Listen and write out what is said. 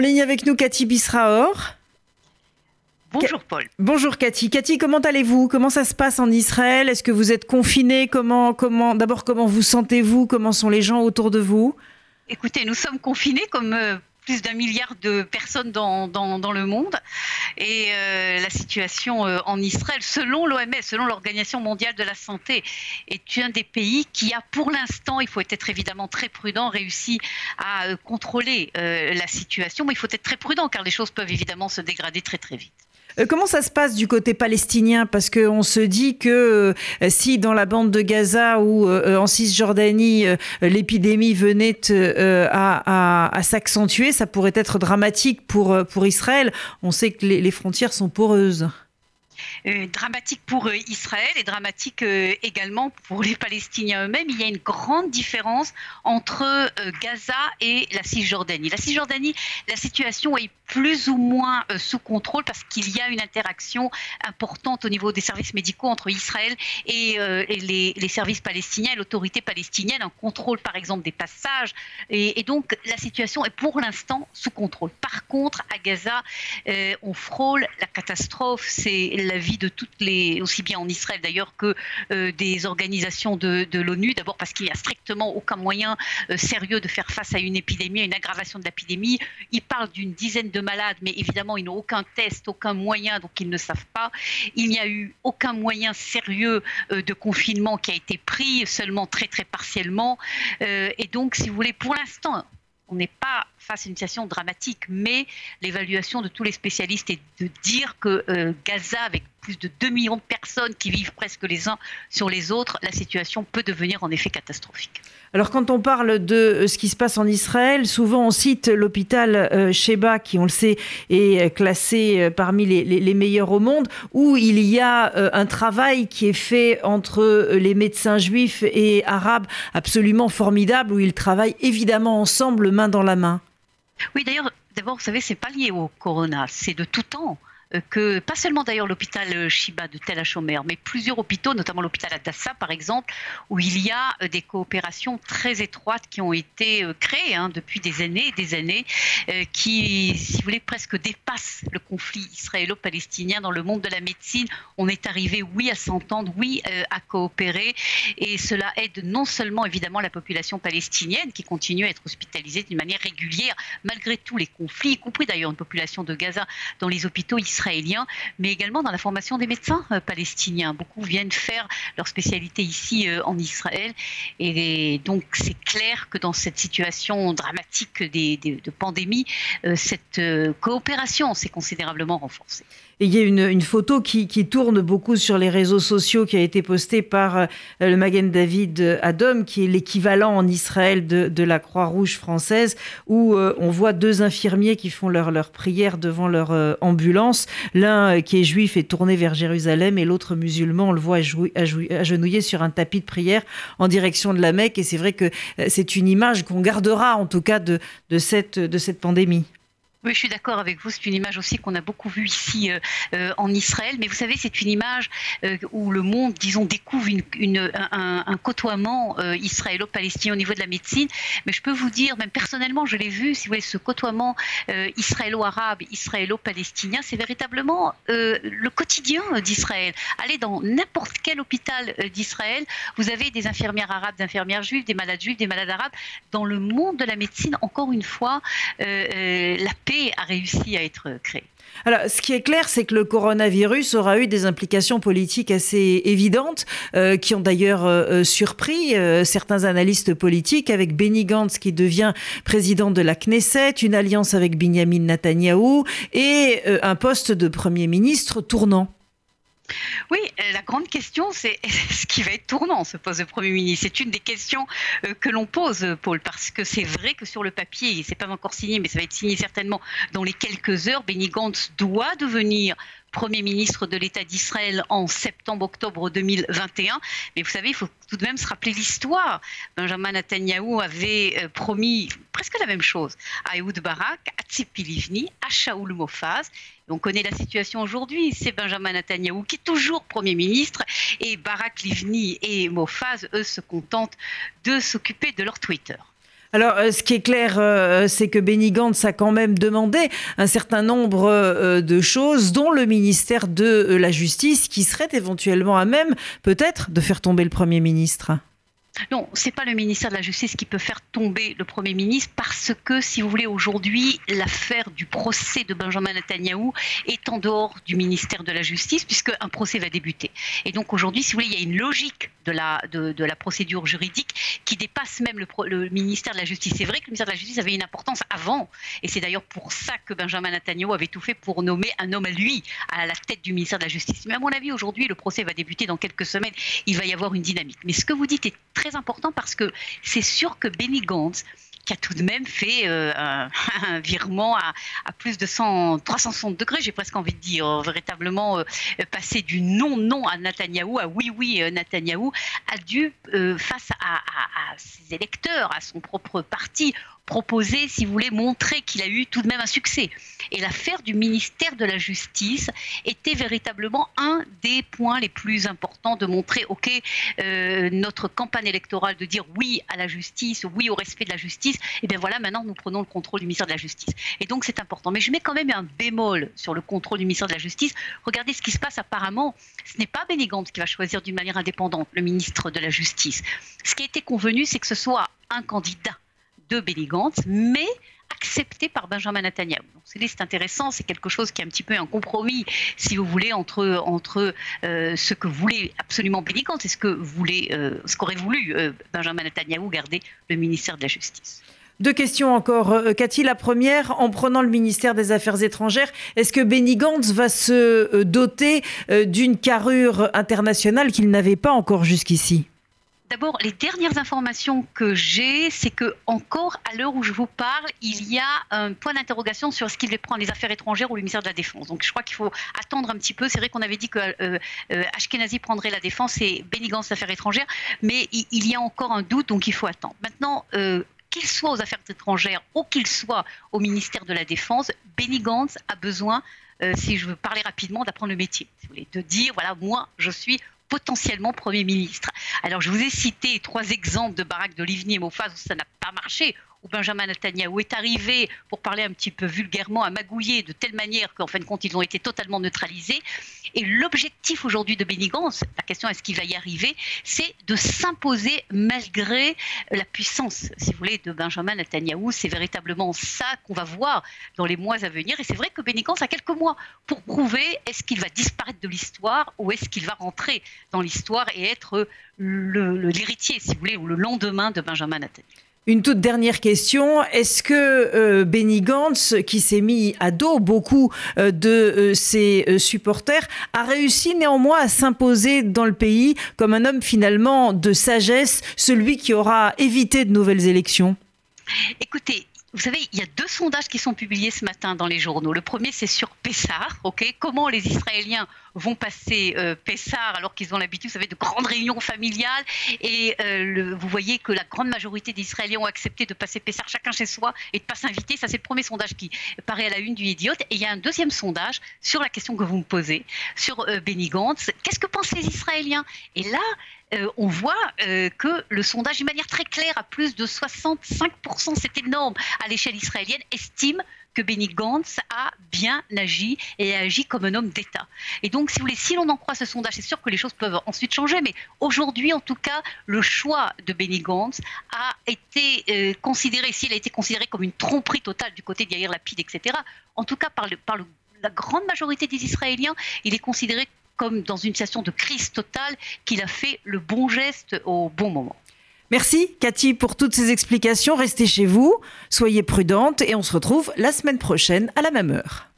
ligne avec nous, Cathy Bisraor. Bonjour Paul. Bonjour Cathy. Cathy, comment allez-vous? Comment ça se passe en Israël? Est-ce que vous êtes confiné Comment, comment, d'abord, comment vous sentez-vous? Comment sont les gens autour de vous? Écoutez, nous sommes confinés comme euh, plus d'un milliard de personnes dans, dans, le monde. Et euh, la situation euh, en Israël, selon l'OMS, selon l'Organisation mondiale de la santé, est un des pays qui a pour l'instant, il faut être évidemment très prudent, réussi à euh, contrôler la situation. Mais il faut être très prudent car les choses peuvent évidemment se dégrader très très vite. Euh, comment ça se passe du côté palestinien? Parce qu'on se dit que euh, si dans la bande de Gaza ou euh, en Cisjordanie, l'épidémie venait à, s'accentuer, ça pourrait être dramatique pour, pour Israël. On sait que les frontières sont poreuses. Euh, dramatique pour euh, Israël et dramatique euh, également pour les Palestiniens eux-mêmes. Il y a une grande différence entre Gaza et la Cisjordanie. La Cisjordanie, la situation est plus ou moins sous contrôle parce qu'il y a une interaction importante au niveau des services médicaux entre Israël et, les, services palestiniens, l'autorité palestinienne, un contrôle par exemple des passages. Et, donc la situation est pour l'instant sous contrôle. Par contre, à Gaza, on frôle la catastrophe. La vie de toutes les, aussi bien en Israël d'ailleurs que euh, des organisations de, l'ONU. D'abord parce qu'il n'y a strictement aucun moyen euh, sérieux de faire face à une épidémie, à une aggravation de l'épidémie. Ils parlent d'une dizaine de malades, mais évidemment, ils n'ont aucun test, aucun moyen, donc ils ne savent pas. Il n'y a eu aucun moyen sérieux euh, de confinement qui a été pris, seulement très très partiellement. et donc, si vous voulez, pour l'instant, on n'est pas face à une situation dramatique, mais l'évaluation de tous les spécialistes est de dire que Gaza, avec plus de 2 millions de personnes qui vivent presque les uns sur les autres, la situation peut devenir en effet catastrophique. Alors quand on parle de euh, ce qui se passe en Israël, souvent on cite l'hôpital euh, Sheba, qui on le sait est euh, classé parmi les, meilleurs au monde, où il y a un travail qui est fait entre les médecins juifs et arabes absolument formidable, où ils travaillent évidemment ensemble, main dans la main. Oui, d'ailleurs, d'abord, vous savez, c'est pas lié au corona, c'est de tout temps que, pas seulement d'ailleurs l'hôpital Shiba de Tel HaShomer, mais plusieurs hôpitaux, notamment l'hôpital Adassa par exemple, où il y a euh, des coopérations très étroites qui ont été euh, créées hein, depuis des années et des années, euh, qui, si vous voulez, presque dépassent le conflit israélo-palestinien dans le monde de la médecine. On est arrivé, oui, à s'entendre, oui, à coopérer, et cela aide non seulement évidemment la population palestinienne qui continue à être hospitalisée d'une manière régulière malgré tous les conflits, y compris d'ailleurs une population de Gaza dans les hôpitaux israéliens israéliens, mais également dans la formation des médecins euh, palestiniens. Beaucoup viennent faire leur spécialité ici euh, en Israël. Et donc, c'est clair que dans cette situation dramatique de pandémie, euh, cette coopération s'est considérablement renforcée. Il y a une, photo qui, tourne beaucoup sur les réseaux sociaux qui a été postée par le Magen David Adom, qui est l'équivalent en Israël de, la Croix-Rouge française, où on voit deux infirmiers qui font leur, leur prière devant leur ambulance. L'un euh, qui est juif est tourné vers Jérusalem et l'autre musulman, on le voit agenouillé sur un tapis de prière en direction de la Mecque. Et c'est vrai que euh, c'est une image qu'on gardera en tout cas de, de, cette, de cette pandémie. Oui, je suis d'accord avec vous. C'est une image aussi qu'on a beaucoup vue ici euh, euh, en Israël. Mais vous savez, c'est une image euh, où le monde, disons, découvre une, un, un, côtoiement israélo-palestinien au niveau de la médecine. Mais je peux vous dire, même personnellement, je l'ai vu, si vous voulez, ce côtoiement israélo-arabe, israélo-palestinien, c'est véritablement le quotidien d'Israël. Allez dans n'importe quel hôpital d'Israël, vous avez des infirmières arabes, des infirmières juives, des malades juifs, des malades arabes. Dans le monde de la médecine, encore une fois, la a réussi à être créé. Alors, ce qui est clair, c'est que le coronavirus aura eu des implications politiques assez évidentes, euh, qui ont d'ailleurs euh, euh, surpris certains analystes politiques, avec Benny Gantz qui devient président de la Knesset, une alliance avec Benjamin Netanyahou et un poste de Premier ministre tournant. Oui, euh, la grande question, c'est ce qui va être tournant, ce poste de Premier ministre. C'est une des questions euh, que l'on pose, Paul, parce que c'est vrai que sur le papier, c'est pas encore signé, mais ça va être signé certainement dans les quelques heures, Benny Gantz doit devenir Premier ministre de l'État d'Israël en septembre-octobre 2021. Mais vous savez, il faut tout de même se rappeler l'histoire. Benjamin Netanyahu avait euh, promis presque la même chose à Ehud Barak, à Tzipi Livni, à Shaoul Mofaz. On connaît la situation aujourd'hui. C'est Benjamin Netanyahu qui est toujours Premier ministre et Barak Livni et Mofaz, eux, se contentent de s'occuper de leur Twitter. Alors, euh, ce qui est clair, euh, c'est que Benny Gantz a quand même demandé un certain nombre euh, de choses, dont le ministère de la Justice, qui serait éventuellement à même, peut-être, de faire tomber le Premier ministre. Non, c'est pas le ministère de la Justice qui peut faire tomber le Premier ministre parce que, si vous voulez, aujourd'hui, l'affaire du procès de Benjamin Netanyahou est en dehors du ministère de la Justice puisque un procès va débuter. Et donc aujourd'hui, si vous voulez, il y a une logique de la, de, la procédure juridique qui dépasse même le, ministère de la Justice. C'est vrai que le ministère de la Justice avait une importance avant et c'est d'ailleurs pour ça que Benjamin Netanyahou avait tout fait pour nommer un homme à lui à la tête du ministère de la Justice. Mais à mon avis, aujourd'hui, le procès va débuter dans quelques semaines. Il va y avoir une dynamique. Mais ce que vous dites est très important parce que c'est sûr que Benny Gantz, qui a tout de même fait euh, un, virement à, plus de 100, 360 degrés, j'ai presque envie de dire, euh, véritablement euh, passer du non-non à Netanyahou à oui-oui Netanyahou, a dû, face à, ses électeurs, à son propre parti, proposer, si vous voulez, montrer qu'il a eu tout de même un succès. Et l'affaire du ministère de la Justice était véritablement un des points les plus importants de montrer, OK, euh, notre campagne électorale de dire oui à la justice, oui au respect de la justice, et bien voilà, maintenant nous prenons le contrôle du ministère de la Justice. Et donc c'est important. Mais je mets quand même un bémol sur le contrôle du ministère de la Justice. Regardez ce qui se passe apparemment. Ce n'est pas Benny qui va choisir d'une manière indépendante le ministre de la Justice. Ce qui a été convenu, c'est que ce soit un candidat de Benny mais accepté par Benjamin Netanyahu. C'est intéressant, c'est quelque chose qui est un petit peu un compromis, si vous voulez, entre, entre euh, ce que voulait absolument Benny et ce que voulait, euh, ce qu'aurait voulu euh, Benjamin Netanyahu garder le ministère de la Justice. Deux questions encore. Cathy, la première, en prenant le ministère des Affaires étrangères, est-ce que Benny Gantz va se doter d'une carrure internationale qu'il n'avait pas encore jusqu'ici? D'abord, les dernières informations que j'ai, c'est que encore à l'heure où je vous parle, il y a un point d'interrogation sur ce qu'il va prendre les affaires étrangères ou le ministère de la Défense. Donc je crois qu'il faut attendre un petit peu. C'est vrai qu'on avait dit que euh, euh, Ashkenazi prendrait la défense et Benny affaires étrangères, mais il, y a encore un doute, donc il faut attendre. Maintenant, euh, qu'il soit aux affaires étrangères ou qu'il soit au ministère de la Défense, Benny a besoin, si je veux parler rapidement, d'apprendre le métier. de dire, voilà, moi, je suis potentiellement Premier ministre. Alors, je vous ai cité trois exemples de baraques de Livni et Mofaz où ça n'a pas marché, où Benjamin Netanyahu est arrivé, pour parler un petit peu vulgairement, à magouiller de telle manière qu'en fin de compte, ils ont été totalement neutralisés. Et l'objectif aujourd'hui de Benny la question est-ce qu'il va y arriver, c'est de s'imposer malgré la puissance, si vous voulez, de Benjamin Netanyahu. C'est véritablement ça qu'on va voir dans les mois à venir. Et c'est vrai que Benny a quelques mois pour prouver est-ce qu'il va disparaître de l'histoire ou est-ce qu'il va rentrer dans l'histoire et être l'héritier, si vous voulez, ou le lendemain de Benjamin Netanyahu. Une toute dernière question. Est-ce que euh, Benny Gantz, qui s'est mis à dos beaucoup euh, de euh, ses supporters, a réussi néanmoins à s'imposer dans le pays comme un homme finalement de sagesse, celui qui aura évité de nouvelles élections? Écoutez, vous savez, il y a deux sondages qui sont publiés ce matin dans les journaux. Le premier, c'est sur Pessar. Comment les Israéliens vont passer euh, Pessar alors qu'ils ont l'habitude, vous savez, de grandes réunions familiales. Et euh, vous voyez que la grande majorité des Israéliens ont accepté de passer Pessar chacun chez soi et de pas s'inviter. Ça, c'est le premier sondage qui paraît à la une du Idiote. Et il y a un deuxième sondage sur la question que vous me posez, sur euh, Benny Gantz. Qu'est-ce que pensent les Israéliens? Et là, euh, on voit euh, que le sondage, d'une manière très claire, à plus de 65%, c'est énorme à l'échelle israélienne, estime que Benny Gantz a bien agi et a agi comme un homme d'État. Et donc, si vous voulez, si l'on en croit ce sondage, c'est sûr que les choses peuvent ensuite changer, mais aujourd'hui, en tout cas, le choix de Benny Gantz a été euh, considéré, s'il a été considéré comme une tromperie totale du côté d'Yair Lapid, etc., en tout cas par, par la grande majorité des Israéliens, il est considéré comme dans une situation de crise totale, qu'il a fait le bon geste au bon moment. Merci Cathy pour toutes ces explications. Restez chez vous, soyez prudente et on se retrouve la semaine prochaine à la même heure.